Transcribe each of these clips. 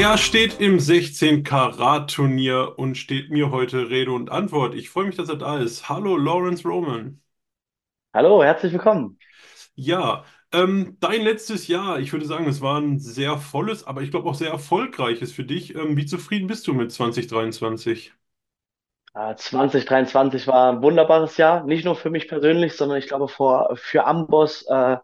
Er steht im 16-Karat-Turnier und steht mir heute Rede und Antwort. Ich freue mich, dass er da ist. Hallo, Lawrence Roman. Hallo, herzlich willkommen. Ja, ähm, dein letztes Jahr, ich würde sagen, es war ein sehr volles, aber ich glaube auch sehr erfolgreiches für dich. Ähm, wie zufrieden bist du mit 2023? Äh, 2023 war ein wunderbares Jahr, nicht nur für mich persönlich, sondern ich glaube vor, für Amboss äh,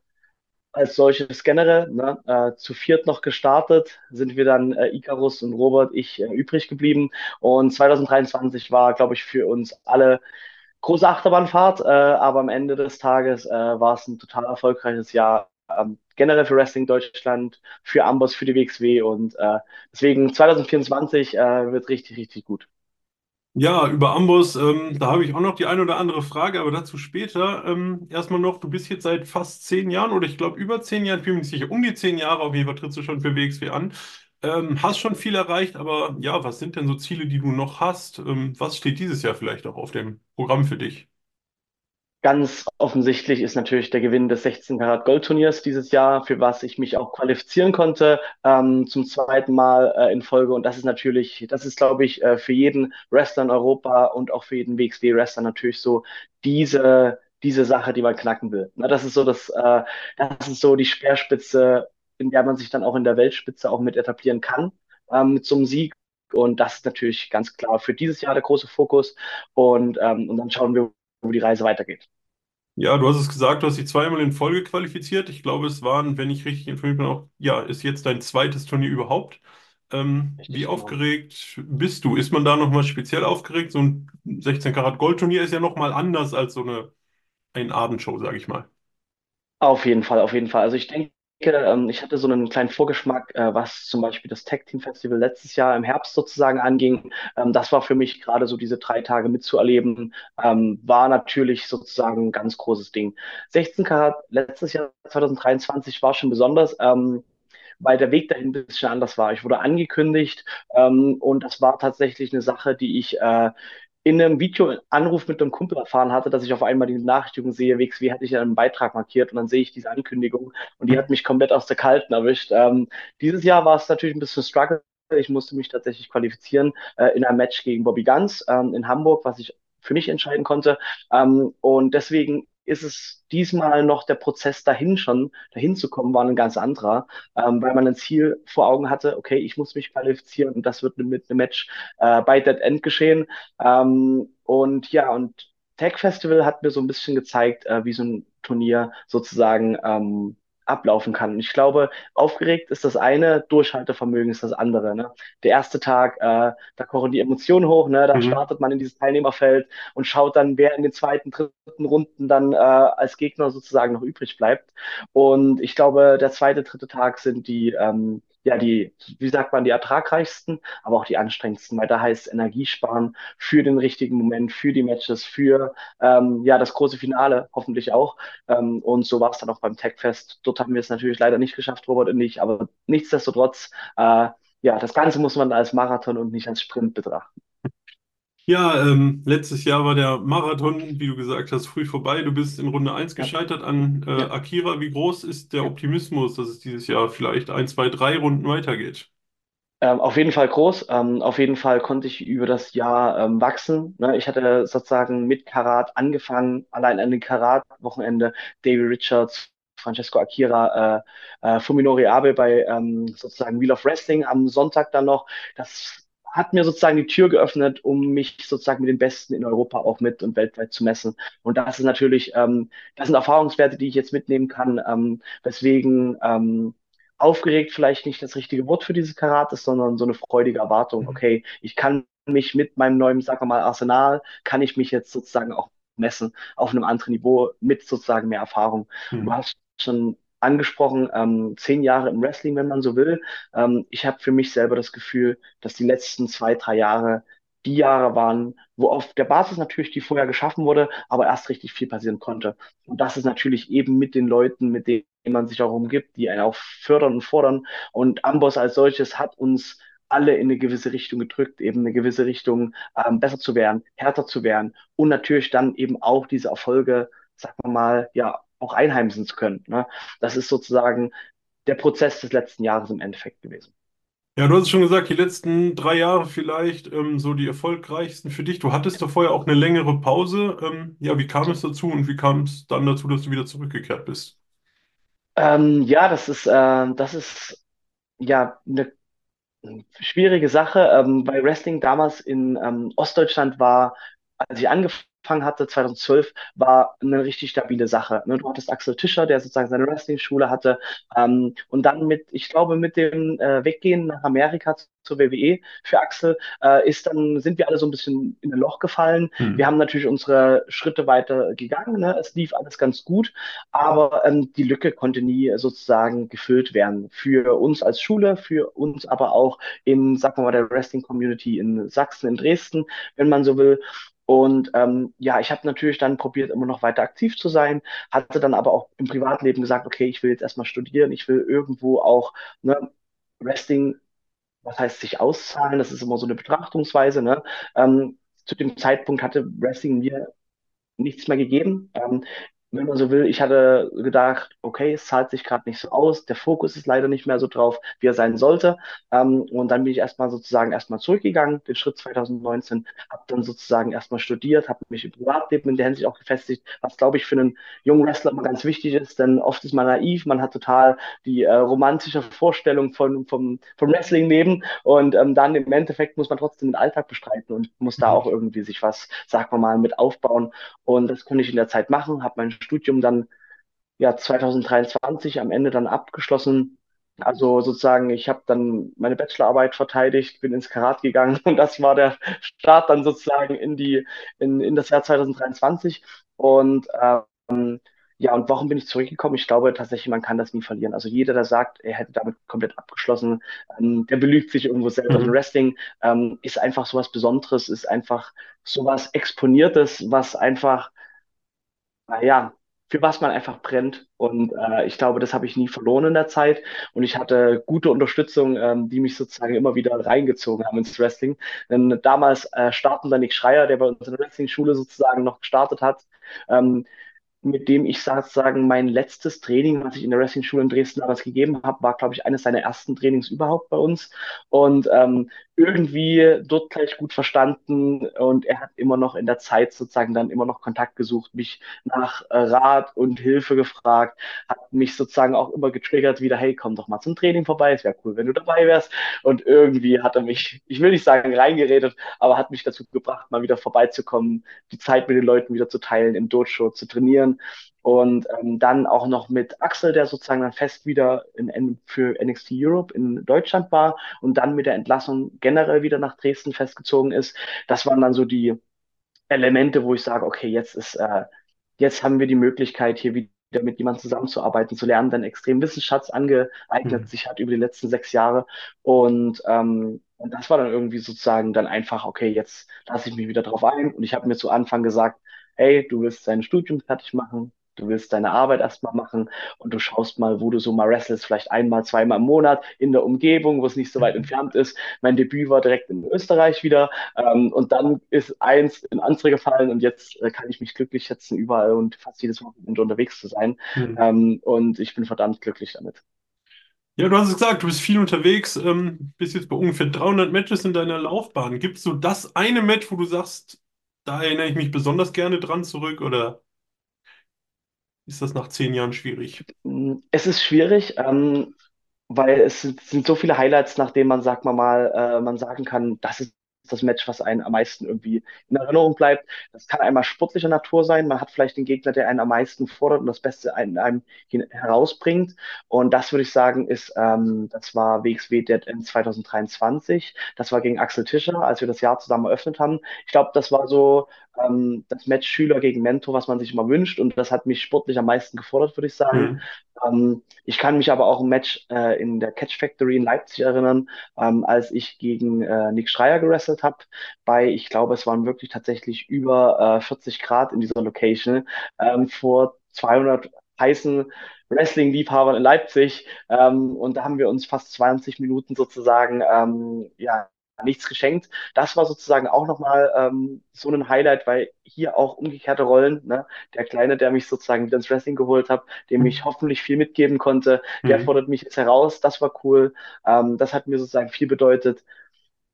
als solches generell. Ne? Äh, zu viert noch gestartet, sind wir dann äh, Icarus und Robert, ich äh, übrig geblieben. Und 2023 war, glaube ich, für uns alle große Achterbahnfahrt, äh, aber am Ende des Tages äh, war es ein total erfolgreiches Jahr. Ähm, generell für Wrestling Deutschland, für Amboss, für die WXW und äh, deswegen 2024 äh, wird richtig, richtig gut. Ja, über Amboss, ähm, da habe ich auch noch die eine oder andere Frage, aber dazu später. Ähm, erstmal noch, du bist jetzt seit fast zehn Jahren oder ich glaube über zehn Jahren, ich bin mir nicht sicher, um die zehn Jahre auf jeden Fall trittst du schon für WXW an. Ähm, hast schon viel erreicht, aber ja, was sind denn so Ziele, die du noch hast? Ähm, was steht dieses Jahr vielleicht auch auf dem Programm für dich? Ganz offensichtlich ist natürlich der Gewinn des 16 Karat Gold Turniers dieses Jahr, für was ich mich auch qualifizieren konnte, ähm, zum zweiten Mal äh, in Folge. Und das ist natürlich, das ist, glaube ich, äh, für jeden Wrestler in Europa und auch für jeden WXW-Wrestler natürlich so diese, diese Sache, die man knacken will. Na, das ist so das, äh, das ist so die Speerspitze, in der man sich dann auch in der Weltspitze auch mit etablieren kann, ähm, zum Sieg. Und das ist natürlich ganz klar für dieses Jahr der große Fokus. Und, ähm, und dann schauen wir, wo die Reise weitergeht. Ja, du hast es gesagt, du hast dich zweimal in Folge qualifiziert. Ich glaube, es waren, wenn ich richtig informiert bin, auch, ja, ist jetzt dein zweites Turnier überhaupt. Ähm, wie genau. aufgeregt bist du? Ist man da nochmal speziell aufgeregt? So ein 16 Karat Gold-Turnier ist ja nochmal anders als so eine ein Abendshow, sage ich mal. Auf jeden Fall, auf jeden Fall. Also ich denke, ähm, ich hatte so einen kleinen Vorgeschmack, äh, was zum Beispiel das Tech Team Festival letztes Jahr im Herbst sozusagen anging. Ähm, das war für mich gerade so diese drei Tage mitzuerleben, ähm, war natürlich sozusagen ein ganz großes Ding. 16 Karat letztes Jahr 2023 war schon besonders. Weil der Weg dahin ein bisschen anders war. Ich wurde angekündigt und das war tatsächlich eine Sache, die ich äh, in einem Videoanruf mit einem Kumpel erfahren hatte, dass ich auf einmal die Benachrichtigung sehe, WXW hatte ich einen Beitrag markiert und dann sehe ich diese Ankündigung und die hat mich komplett aus der Kalten erwischt. Ähm, dieses Jahr war es natürlich ein bisschen Struggle. Ich musste mich tatsächlich qualifizieren äh, in einem Match gegen Bobby Guns ähm, in Hamburg, was ich für mich entscheiden konnte. Ähm, und deswegen ist es diesmal noch der Prozess dahin schon, dahin zu kommen, war ein ganz anderer, ähm, weil man ein Ziel vor Augen hatte, okay, ich muss mich qualifizieren und das wird mit einem Match äh, bei Dead End geschehen. Ähm, und ja, und Tech Festival hat mir so ein bisschen gezeigt, äh, wie so ein Turnier sozusagen ähm, ablaufen kann. Ich glaube, aufgeregt ist das eine, Durchhaltevermögen ist das andere. Ne? Der erste Tag, äh, da kochen die Emotionen hoch, ne? da Mhm. startet man in dieses Teilnehmerfeld und schaut dann, wer in den zweiten, dritten Runden dann äh, als Gegner sozusagen noch übrig bleibt. Und ich glaube, der zweite, dritte Tag sind die, ähm, ja, die, wie sagt man, die ertragreichsten, aber auch die anstrengendsten, weil da heißt Energie sparen für den richtigen Moment, für die Matches, für ähm, ja, das große Finale hoffentlich auch. Ähm, und so war es dann auch beim Techfest. Dort haben wir es natürlich leider nicht geschafft, Robert und ich, aber nichtsdestotrotz, äh, ja, das Ganze muss man als Marathon und nicht als Sprint betrachten. Ja, ähm, letztes Jahr war der Marathon, wie du gesagt hast, früh vorbei. Du bist in Runde eins Ja, gescheitert an äh, ja, Akira. Wie groß ist der. Optimismus, dass es dieses Jahr vielleicht ein, zwei, drei Runden weitergeht? Ähm, auf jeden Fall groß. Ähm, auf jeden Fall konnte ich über das Jahr ähm, wachsen. Ne? Ich hatte sozusagen mit Karat angefangen, allein an den Karat-Wochenende, Davey Richards, Francesco Akira, äh, äh, Fuminori Abe bei ähm, sozusagen Wheel of Wrestling am Sonntag dann noch. Das hat mir sozusagen die Tür geöffnet, um mich sozusagen mit den Besten in Europa auch mit und weltweit zu messen. Und das ist natürlich, ähm, das sind Erfahrungswerte, die ich jetzt mitnehmen kann, ähm, weswegen ähm, aufgeregt vielleicht nicht das richtige Wort für dieses Karat ist, sondern so eine freudige Erwartung. Mhm. Okay, ich kann mich mit meinem neuen, sagen wir mal, Arsenal, kann ich mich jetzt sozusagen auch messen auf einem anderen Niveau mit sozusagen mehr Erfahrung. Du Mhm. hast schon angesprochen, ähm, zehn Jahre im Wrestling, wenn man so will. Ähm, ich habe für mich selber das Gefühl, dass die letzten zwei, drei Jahre die Jahre waren, wo auf der Basis natürlich die vorher geschaffen wurde, aber erst richtig viel passieren konnte. Und das ist natürlich eben mit den Leuten, mit denen man sich auch umgibt, die einen auch fördern und fordern. Und Amboss als solches hat uns alle in eine gewisse Richtung gedrückt, eben eine gewisse Richtung, ähm, besser zu werden, härter zu werden und natürlich dann eben auch diese Erfolge, sagen wir mal, ja, auch einheimsen zu können. Ne? Das ist sozusagen der Prozess des letzten Jahres im Endeffekt gewesen. Ja, du hast es schon gesagt, die letzten drei Jahre vielleicht ähm, so die erfolgreichsten für dich. Du hattest da vorher auch eine längere Pause. Ähm, ja, wie kam es dazu und wie kam es dann dazu, dass du wieder zurückgekehrt bist? Ähm, ja, das ist, äh, das ist ja eine schwierige Sache. Ähm, bei Wrestling damals in ähm, Ostdeutschland war, als ich angefangen hatte, 2012, war eine richtig stabile Sache. Ne? Du hattest Axel Tischer, der sozusagen seine Wrestling-Schule hatte. Ähm, und dann mit, ich glaube, mit dem äh, Weggehen nach Amerika zur WWE für Axel, äh, ist dann, sind wir alle so ein bisschen in ein Loch gefallen. Wir Hm. haben natürlich unsere Schritte weiter gegangen. Ne? Es lief alles ganz gut. Aber ähm, die Lücke konnte nie sozusagen gefüllt werden. Für uns als Schule, für uns aber auch in, sagen wir mal, der Wrestling-Community in Sachsen, in Dresden, wenn man so will. Und ähm, ja, ich habe natürlich dann probiert, immer noch weiter aktiv zu sein, hatte dann aber auch im Privatleben gesagt, okay, ich will jetzt erstmal studieren, ich will irgendwo auch ne, Wrestling, was heißt sich auszahlen, das ist immer so eine Betrachtungsweise. Ne? Ähm, zu dem Zeitpunkt hatte Wrestling mir nichts mehr gegeben. Ähm, wenn man so will, ich hatte gedacht, okay, es zahlt sich gerade nicht so aus, der Fokus ist leider nicht mehr so drauf, wie er sein sollte. Ähm, und dann bin ich erstmal sozusagen erstmal zurückgegangen, den Schritt 2019, habe dann sozusagen erstmal studiert, habe mich im Privatleben in der Hinsicht auch gefestigt, was glaube ich für einen jungen Wrestler immer ganz wichtig ist, denn oft ist man naiv, man hat total die äh, romantische Vorstellung von, vom, vom Wrestling-Leben und ähm, dann im Endeffekt muss man trotzdem den Alltag bestreiten und muss da auch Mhm. irgendwie sich was, sagen wir mal, mit aufbauen. Und das konnte ich in der Zeit machen, habe mein Studium dann ja 2023 am Ende dann abgeschlossen. Also sozusagen, ich habe dann meine Bachelorarbeit verteidigt, bin ins Karat gegangen und das war der Start dann sozusagen in die in, in das Jahr 2023. Und ähm, ja, und warum bin ich zurückgekommen? Ich glaube tatsächlich, man kann das nie verlieren. Also jeder, der sagt, er hätte damit komplett abgeschlossen, ähm, der belügt sich irgendwo selber. Mhm. Wrestling ähm, ist einfach sowas Besonderes, ist einfach sowas Exponiertes, was einfach naja, für was man einfach brennt. Und äh, ich glaube, das habe ich nie verloren in der Zeit. Und ich hatte gute Unterstützung, ähm, die mich sozusagen immer wieder reingezogen haben ins Wrestling. Denn damals äh, starten dann Nick Schreier, der bei uns in der Wrestling-Schule sozusagen noch gestartet hat, ähm, mit dem ich sozusagen mein letztes Training, was ich in der Wrestling-Schule in Dresden damals gegeben habe, war, glaube ich, eines seiner ersten Trainings überhaupt bei uns. Und ähm, irgendwie dort gleich gut verstanden und er hat immer noch in der Zeit sozusagen dann immer noch Kontakt gesucht, mich nach äh, Rat und Hilfe gefragt, hat mich sozusagen auch immer getriggert, wieder, hey, komm doch mal zum Training vorbei, es wäre cool, wenn du dabei wärst. Und irgendwie hat er mich, ich will nicht sagen reingeredet, aber hat mich dazu gebracht, mal wieder vorbeizukommen, die Zeit mit den Leuten wieder zu teilen, im Dojo zu trainieren. Und ähm, dann auch noch mit Axel, der sozusagen dann fest wieder in, für NXT Europe in Deutschland war und dann mit der Entlassung generell wieder nach Dresden festgezogen ist. Das waren dann so die Elemente, wo ich sage, okay, jetzt ist, äh, jetzt haben wir die Möglichkeit, hier wieder mit jemandem zusammenzuarbeiten, zu lernen, der einen extremen Wissensschatz angeeignet Mhm. sich hat über die letzten sechs Jahre. Und, ähm, und das war dann irgendwie sozusagen dann einfach, okay, jetzt lasse ich mich wieder drauf ein. Und ich habe mir zu Anfang gesagt, hey, du willst dein Studium fertig machen, du willst deine Arbeit erstmal machen und du schaust mal, wo du so mal wrestlest, vielleicht einmal, zweimal im Monat in der Umgebung, wo es nicht so weit Mhm. entfernt ist. Mein Debüt war direkt in Österreich wieder. Ähm, und dann ist eins in andere gefallen und jetzt äh, kann ich mich glücklich schätzen, überall und fast jedes Wochenende unterwegs zu sein. Mhm. Ähm, und ich bin verdammt glücklich damit. Ja, du hast es gesagt, du bist viel unterwegs, ähm, bist jetzt bei ungefähr 300 Matches in deiner Laufbahn. Gibt es so das eine Match, wo du sagst, da erinnere ich mich besonders gerne dran zurück oder ist das nach zehn Jahren schwierig? Mm, Es ist schwierig, ähm, weil es sind, so viele Highlights, nach denen man, sagt man mal, äh, man sagen kann, das ist das Match, was einen am meisten irgendwie in Erinnerung bleibt. Das kann einmal sportlicher Natur sein. Man hat vielleicht den Gegner, der einen am meisten fordert und das Beste in einem herausbringt. Und das würde ich sagen, ist, ähm, das war WXW Dead End 2023. Das war gegen Axel Tischer, als wir das Jahr zusammen eröffnet haben. Ich glaube, das war so ähm, das Match Schüler gegen Mentor, was man sich immer wünscht. Und das hat mich sportlich am meisten gefordert, würde ich sagen. Mhm. Ähm, ich kann mich aber auch ein Match äh, in der Catch Factory in Leipzig erinnern, ähm, als ich gegen äh, Nick Schreier gewrestelt habe. Bei, ich glaube, es waren wirklich tatsächlich über äh, 40 Grad in dieser Location ähm, vor 200 heißen Wrestling-Liebhabern in Leipzig. Ähm, und da haben wir uns fast 20 Minuten sozusagen ähm, ja, nichts geschenkt. Das war sozusagen auch nochmal ähm, so ein Highlight, weil hier auch umgekehrte Rollen, ne? Der Kleine, der mich sozusagen wieder ins Wrestling geholt hat, dem ich hoffentlich viel mitgeben konnte, der Mhm. fordert mich jetzt heraus. Das war cool. Ähm, das hat mir sozusagen viel bedeutet.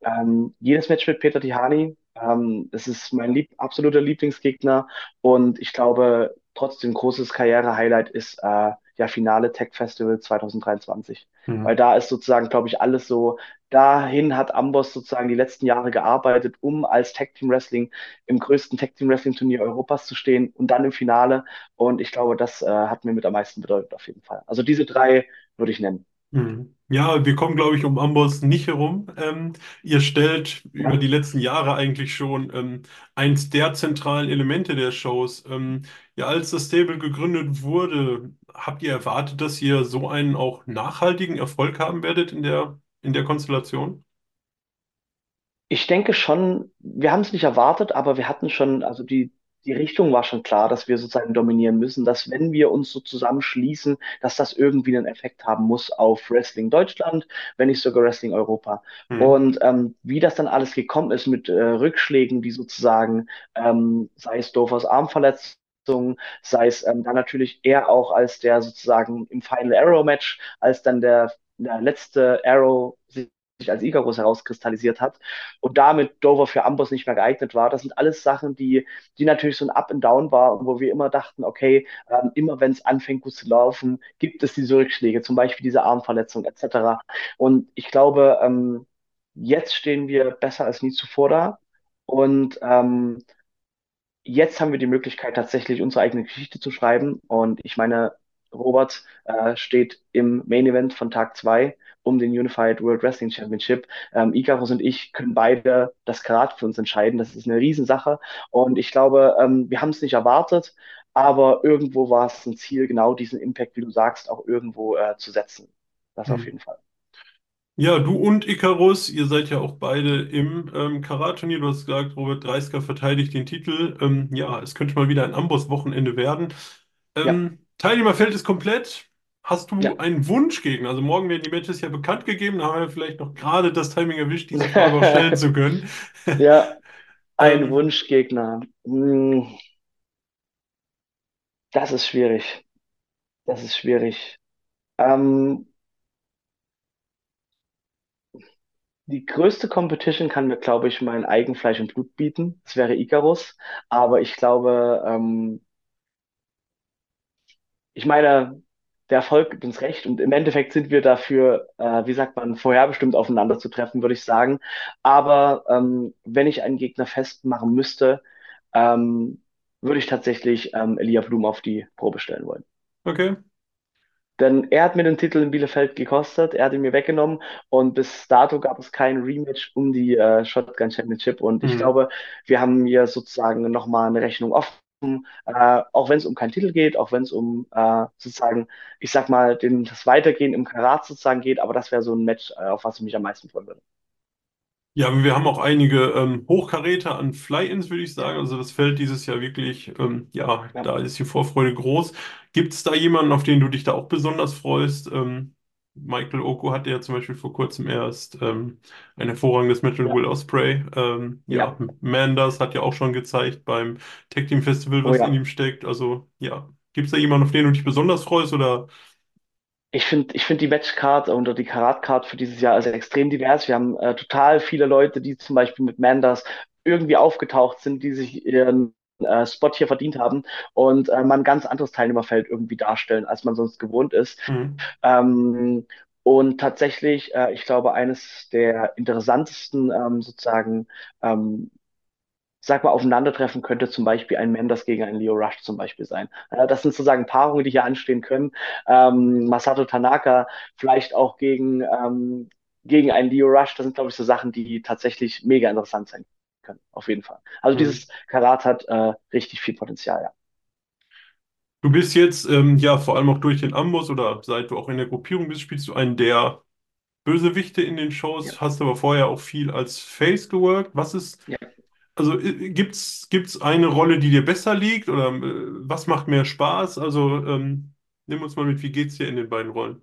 Ähm, jedes Match mit Peter Tihani, ähm, das ist mein lieb absoluter Lieblingsgegner und ich glaube, trotzdem großes Karriere-Highlight ist äh, ja Finale Tech Festival 2023. Weil Mhm. da ist sozusagen, glaube ich, alles so, dahin hat Amboss sozusagen die letzten Jahre gearbeitet, um als Tag Team Wrestling im größten Tag Team Wrestling Turnier Europas zu stehen und dann im Finale. Und ich glaube, das äh, hat mir mit am meisten bedeutet auf jeden Fall. Also diese drei würde ich nennen. Mhm. Ja, wir kommen, glaube ich, um Amboss nicht herum. Ähm, ihr stellt über Ja. die letzten Jahre eigentlich schon ähm, eins der zentralen Elemente der Shows. Ähm, ja, als das Stable gegründet wurde, habt ihr erwartet, dass ihr so einen auch nachhaltigen Erfolg haben werdet in der, in der Konstellation? Ich denke schon, wir haben es nicht erwartet, aber wir hatten schon, also die, die Richtung war schon klar, dass wir sozusagen dominieren müssen, dass wenn wir uns so zusammenschließen, dass das irgendwie einen Effekt haben muss auf Wrestling Deutschland, wenn nicht sogar Wrestling Europa. Mhm. Und ähm, wie das dann alles gekommen ist mit äh, Rückschlägen, die sozusagen, ähm, sei es Dovers Armverletzung, sei es ähm, dann natürlich er auch als der sozusagen im Final Arrow Match, als dann der, der letzte Arrow sich als Icarus herauskristallisiert hat und damit Dover für Amboss nicht mehr geeignet war. Das sind alles Sachen, die, die natürlich so ein Up and Down war und wo wir immer dachten, okay, ähm, immer wenn es anfängt gut zu laufen, gibt es diese Rückschläge, zum Beispiel diese Armverletzung etc. Und ich glaube, ähm, jetzt stehen wir besser als nie zuvor da und ähm, jetzt haben wir die Möglichkeit, tatsächlich unsere eigene Geschichte zu schreiben. Und ich meine, Robert äh, steht im Main Event von Tag 2 um den Unified World Wrestling Championship. Ähm, Icarus und ich können beide das Karat für uns entscheiden. Das ist eine Riesensache. Und ich glaube, ähm, wir haben es nicht erwartet, aber irgendwo war es ein Ziel, genau diesen Impact, wie du sagst, auch irgendwo äh, zu setzen. Das auf Mhm. jeden Fall. Ja, du und Icarus, ihr seid ja auch beide im ähm, Karat-Turnier. Du hast gesagt, Robert Dreisker verteidigt den Titel. Ähm, ja, es könnte mal wieder ein Amboss-Wochenende werden. Ja, Ähm, Teilnehmerfeld ist komplett. Hast ja. du einen Wunschgegner? Also morgen werden die Matches ja bekannt gegeben. Da haben wir vielleicht noch gerade das Timing erwischt, diese Frage auch stellen zu können. Ja, ein Ähm, Wunschgegner. Hm, das ist schwierig. Das ist schwierig. Ähm, die größte Competition kann mir, glaube ich, mein Eigenfleisch und Blut bieten. Das wäre Icarus. Aber ich glaube, ähm, ich meine, der Erfolg gibt uns recht und im Endeffekt sind wir dafür, äh, wie sagt man, vorherbestimmt aufeinander zu treffen, würde ich sagen. Aber ähm, wenn ich einen Gegner festmachen müsste, ähm, würde ich tatsächlich ähm, Elia Blum auf die Probe stellen wollen. okay. Denn er hat mir den Titel in Bielefeld gekostet, er hat ihn mir weggenommen und bis dato gab es kein Rematch um die äh, Shotgun Championship. Und ich Mhm. glaube, wir haben hier sozusagen nochmal eine Rechnung offen, äh, auch wenn es um keinen Titel geht, auch wenn es um äh, sozusagen, ich sag mal, den, das Weitergehen im Karat sozusagen geht. Aber das wäre so ein Match, äh, auf was ich mich am meisten freuen würde. Ja, wir haben auch einige ähm, Hochkaräter an Fly-Ins, würde ich sagen. Also das Feld dieses Jahr wirklich, ähm, ja, ja, da ist die Vorfreude groß. Gibt es da jemanden, auf den du dich da auch besonders freust? Ähm, Michael Oko hatte ja zum Beispiel vor kurzem erst ähm, ein hervorragendes Match mit ja, Will Ospreay. Ähm, ja, ja, Manders hat ja auch schon gezeigt beim Tag Team Festival, oh was in ja. ihm steckt. Also ja, gibt es da jemanden, auf den du dich besonders freust? Oder? Ich finde, ich finde die Matchcard oder die Karat-Card für dieses Jahr also extrem divers. Wir haben äh, total viele Leute, die zum Beispiel mit Manders irgendwie aufgetaucht sind, die sich ihren äh, Spot hier verdient haben und äh, man ein ganz anderes Teilnehmerfeld irgendwie darstellen, als man sonst gewohnt ist. Mhm. Ähm, und tatsächlich, äh, ich glaube, eines der interessantesten ähm, sozusagen ähm, sag mal, aufeinandertreffen könnte zum Beispiel ein Mendes gegen einen Leo Rush zum Beispiel sein. Äh, das sind sozusagen Paarungen, die hier anstehen können. Ähm, Masato Tanaka vielleicht auch gegen, ähm, gegen einen Leo Rush. Das sind, glaube ich, so Sachen, die tatsächlich mega interessant sein können. Auf jeden Fall. Also Mhm. dieses Karat hat äh, richtig viel Potenzial, ja. Du bist jetzt, ähm, ja, vor allem auch durch den Amboss oder seit du auch in der Gruppierung bist, spielst du einen der Bösewichte in den Ja, Shows, hast aber vorher auch viel als Face geworkt. Was ist, ja. also äh, gibt's, gibt's eine Rolle, die dir besser liegt oder äh, was macht mehr Spaß? Also ähm, nimm uns mal mit, wie geht's dir in den beiden Rollen?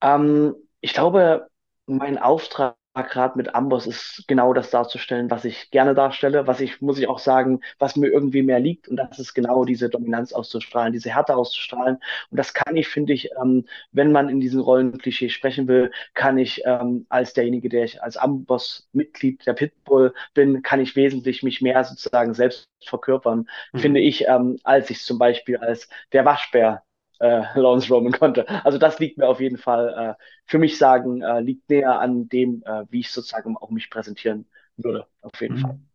Ähm, ich glaube, mein Auftrag gerade mit Amboss ist genau das darzustellen, was ich gerne darstelle, was ich, muss ich auch sagen, was mir irgendwie mehr liegt. Und das ist genau diese Dominanz auszustrahlen, diese Härte auszustrahlen. Und das kann ich, finde ich, ähm, wenn man in diesen Rollenklischee sprechen will, kann ich ähm, als derjenige, der ich als Amboss-Mitglied der Pitbull bin, kann ich wesentlich mich mehr sozusagen selbst verkörpern, finde Mhm. ich, ähm, als ich zum Beispiel als der Waschbär äh, Lawrence Roman konnte. Also das liegt mir auf jeden Fall, äh, für mich sagen, äh, liegt näher an dem, äh, wie ich sozusagen auch mich präsentieren würde, auf jeden Fall. Mhm.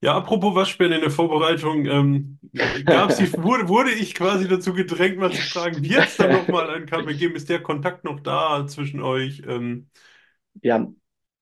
Ja, apropos Waschbären in der Vorbereitung, ähm, gab's die, wurde, wurde ich quasi dazu gedrängt, mal zu fragen, wird es dann nochmal ein Comeback geben? Ist der Kontakt noch da zwischen euch? Ähm, Ja,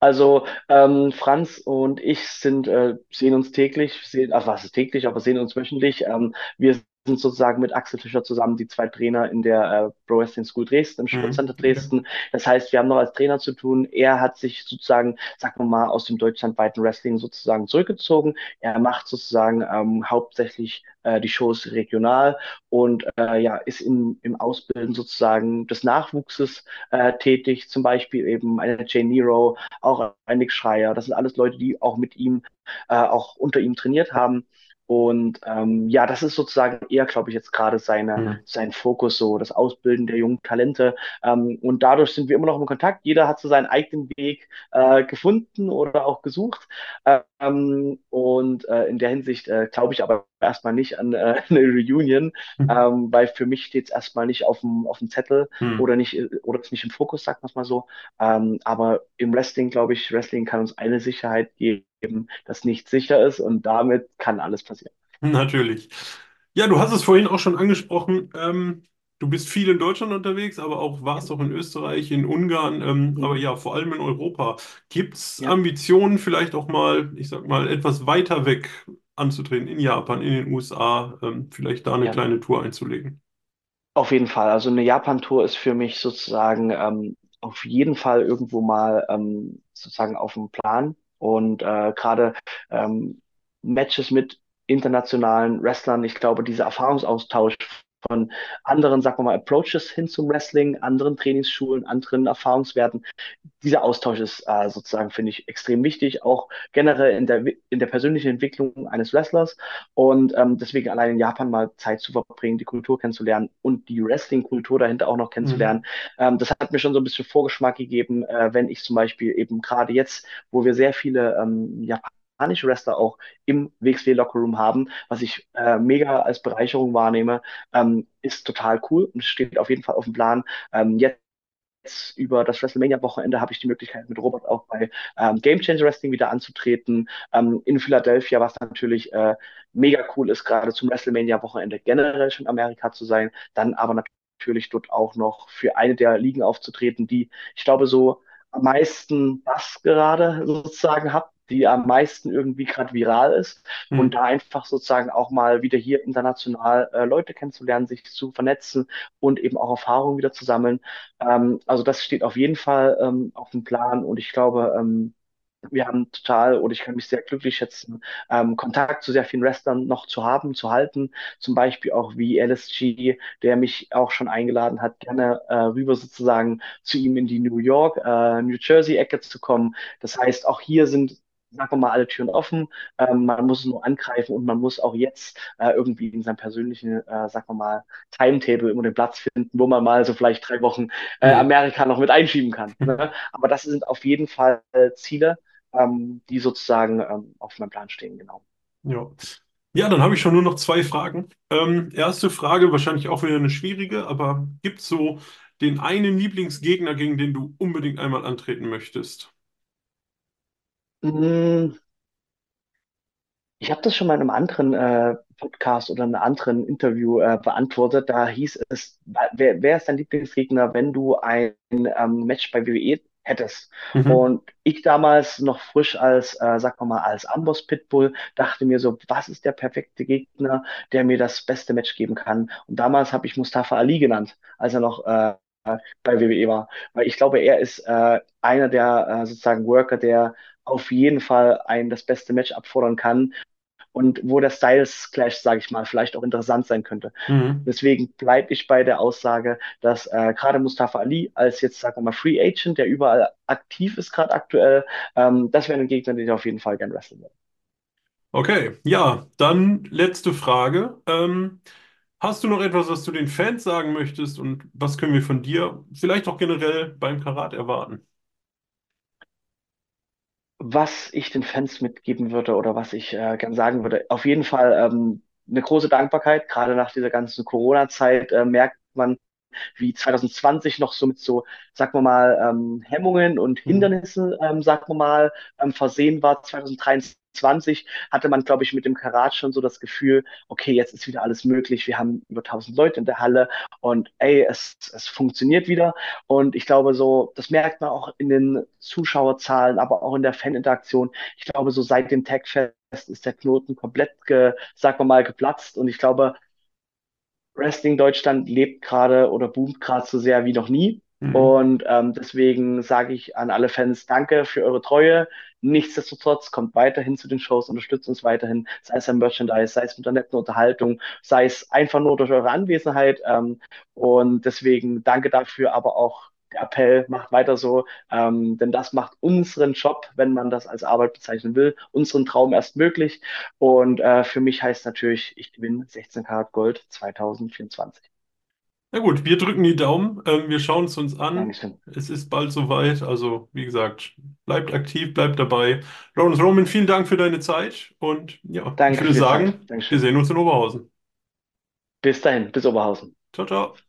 also ähm, Franz und ich sind, äh, sehen uns täglich, sehen, also was ist täglich, aber sehen uns wöchentlich. Ähm, wir sind sozusagen mit Axel Fischer zusammen die zwei Trainer in der äh, Pro Wrestling School Dresden, im mhm. Sportcenter. Dresden. Das heißt, wir haben noch als Trainer zu tun. Er hat sich sozusagen, sagen wir mal, aus dem deutschlandweiten Wrestling sozusagen zurückgezogen. Er macht sozusagen ähm, hauptsächlich äh, die Shows regional und äh, ja, ist in, im Ausbilden sozusagen des Nachwuchses äh, tätig, zum Beispiel eben eine Jane Nero, auch ein Nick Schreier. Das sind alles Leute, die auch mit ihm, äh, auch unter ihm trainiert haben. Und ähm, ja, das ist sozusagen eher, glaube ich, jetzt gerade seine, Mhm. sein Fokus, so das Ausbilden der jungen Talente. Ähm, und dadurch sind wir immer noch im Kontakt. Jeder hat so seinen eigenen Weg äh, gefunden oder auch gesucht. Ähm, und äh, in der Hinsicht äh, glaube ich aber erstmal nicht an äh, eine Reunion, Mhm. ähm, weil für mich steht es erstmal nicht auf dem, auf dem Zettel Mhm. oder nicht, oder ist nicht im Fokus, sagt man es mal so. Ähm, aber im Wrestling, glaube ich, Wrestling kann uns eine Sicherheit geben, dass nichts sicher ist und damit kann alles passieren. Natürlich. Ja, du hast es vorhin auch schon angesprochen. Ähm, du bist viel in Deutschland unterwegs, aber auch warst auch in Österreich, in Ungarn, ähm, aber Mhm. ja, vor allem in Europa. Gibt es Ja, Ambitionen, vielleicht auch mal, ich sag mal, etwas weiter weg anzutreten, in Japan, in den USA, ähm, vielleicht da eine ja, kleine Tour einzulegen? auf jeden Fall. Also eine Japan-Tour ist für mich sozusagen ähm, auf jeden Fall irgendwo mal ähm, sozusagen auf dem Plan. Und äh, gerade ähm, Matches mit internationalen Wrestlern, ich glaube, dieser Erfahrungsaustausch von anderen, sagen wir mal, Approaches hin zum Wrestling, anderen Trainingsschulen, anderen Erfahrungswerten, dieser Austausch ist äh, sozusagen, finde ich, extrem wichtig, auch generell in der, in der persönlichen Entwicklung eines Wrestlers. Und ähm, deswegen allein in Japan mal Zeit zu verbringen, die Kultur kennenzulernen und die Wrestling-Kultur dahinter auch noch Mhm. kennenzulernen. Ähm, das hat mir schon so ein bisschen Vorgeschmack gegeben, äh, wenn ich zum Beispiel eben gerade jetzt, wo wir sehr viele ähm, japanische Wrestler auch im WXW Lockerroom haben, was ich äh, mega als Bereicherung wahrnehme, ähm, ist total cool und steht auf jeden Fall auf dem Plan. Ähm, jetzt über das WrestleMania-Wochenende habe ich die Möglichkeit, mit Robert auch bei ähm, Game Changer Wrestling wieder anzutreten. Ähm, in Philadelphia, was natürlich äh, mega cool ist, gerade zum WrestleMania-Wochenende generell schon in Amerika zu sein. Dann aber natürlich dort auch noch für eine der Ligen aufzutreten, die, ich glaube, so am meisten Bass gerade sozusagen hat, die am meisten irgendwie gerade viral ist und Mhm. da einfach sozusagen auch mal wieder hier international äh, Leute kennenzulernen, sich zu vernetzen und eben auch Erfahrungen wieder zu sammeln. Ähm, also das steht auf jeden Fall ähm, auf dem Plan und ich glaube, ähm, wir haben total, oder ich kann mich sehr glücklich schätzen, ähm, Kontakt zu sehr vielen Wrestlern noch zu haben, zu halten. Zum Beispiel auch wie LSG, der mich auch schon eingeladen hat, gerne äh, rüber sozusagen zu ihm in die New York, äh, New Jersey-Ecke zu kommen. Das heißt, auch hier sind, sagen wir mal, alle Türen offen. Ähm, man muss es nur angreifen und man muss auch jetzt äh, irgendwie in seinem persönlichen, äh, sagen wir mal, Timetable immer den Platz finden, wo man mal so vielleicht drei Wochen äh. Amerika noch mit einschieben kann. Ne? Aber das sind auf jeden Fall Ziele, ähm, die sozusagen ähm, auf meinem Plan stehen, genau. Ja. Ja, dann habe ich schon nur noch zwei Fragen. Ähm, erste Frage, wahrscheinlich auch wieder eine schwierige, aber gibt es so den einen Lieblingsgegner, gegen den du unbedingt einmal antreten möchtest? Mm, Ich habe das schon mal in einem anderen äh, Podcast oder in einem anderen Interview äh, beantwortet. Da hieß es, wer, wer ist dein Lieblingsgegner, wenn du ein ähm, Match bei WWE hättest? Mhm. Und ich damals noch frisch als, äh, sag mal, als Amboss Pitbull, dachte mir so, was ist der perfekte Gegner, der mir das beste Match geben kann? Und damals habe ich Mustafa Ali genannt, als er noch äh, bei WWE war. Weil ich glaube, er ist äh, einer der äh, sozusagen Worker, der auf jeden Fall ein das beste Match abfordern kann und wo der Styles Clash, sage ich mal, vielleicht auch interessant sein könnte. Mhm. Deswegen bleibe ich bei der Aussage, dass äh, gerade Mustafa Ali als jetzt, sagen wir mal, Free Agent, der überall aktiv ist gerade aktuell, ähm, das wäre ein Gegner, den ich auf jeden Fall gern wresteln würde. Okay, ja, dann letzte Frage. Ähm, hast du noch etwas, was du den Fans sagen möchtest und was können wir von dir vielleicht auch generell beim Karat erwarten? Was ich den Fans mitgeben würde oder was ich äh, gern sagen würde, auf jeden Fall ähm, eine große Dankbarkeit. Gerade nach dieser ganzen Corona-Zeit äh, merkt man, wie 2020 noch so mit so, sagen wir mal, ähm, Hemmungen und Mhm. Hindernissen, ähm, sagen wir mal, ähm, versehen war. 2023 hatte man, glaube ich, mit dem Karat schon so das Gefühl, okay, jetzt ist wieder alles möglich. Wir haben über 1000 Leute in der Halle und ey, es, es funktioniert wieder. Und ich glaube so, das merkt man auch in den Zuschauerzahlen, aber auch in der Faninteraktion. Ich glaube, so seit dem Tagfest ist der Knoten komplett, ge, sagen wir mal, geplatzt. Und ich glaube, Wrestling Deutschland lebt gerade oder boomt gerade so sehr wie noch nie. Mhm. Und ähm, deswegen sage ich an alle Fans Danke für eure Treue. Nichtsdestotrotz kommt weiterhin zu den Shows, unterstützt uns weiterhin, sei es am Merchandise, sei es mit der netten Unterhaltung, sei es einfach nur durch eure Anwesenheit. Ähm, und deswegen danke dafür, aber auch der Appell, macht weiter so, ähm, denn das macht unseren Job, wenn man das als Arbeit bezeichnen will, unseren Traum erst möglich. Und äh, für mich heißt natürlich, ich gewinne 16 Karat Gold 2024. Na gut, wir drücken die Daumen, ähm, wir schauen es uns an. Dankeschön. Es ist bald soweit, also wie gesagt, bleibt aktiv, bleibt dabei. Roman Roman, vielen Dank für deine Zeit und ja, ich Danke würde die Zeit. sagen, wir sehen uns in Oberhausen. Bis dahin, bis Oberhausen. Ciao, ciao.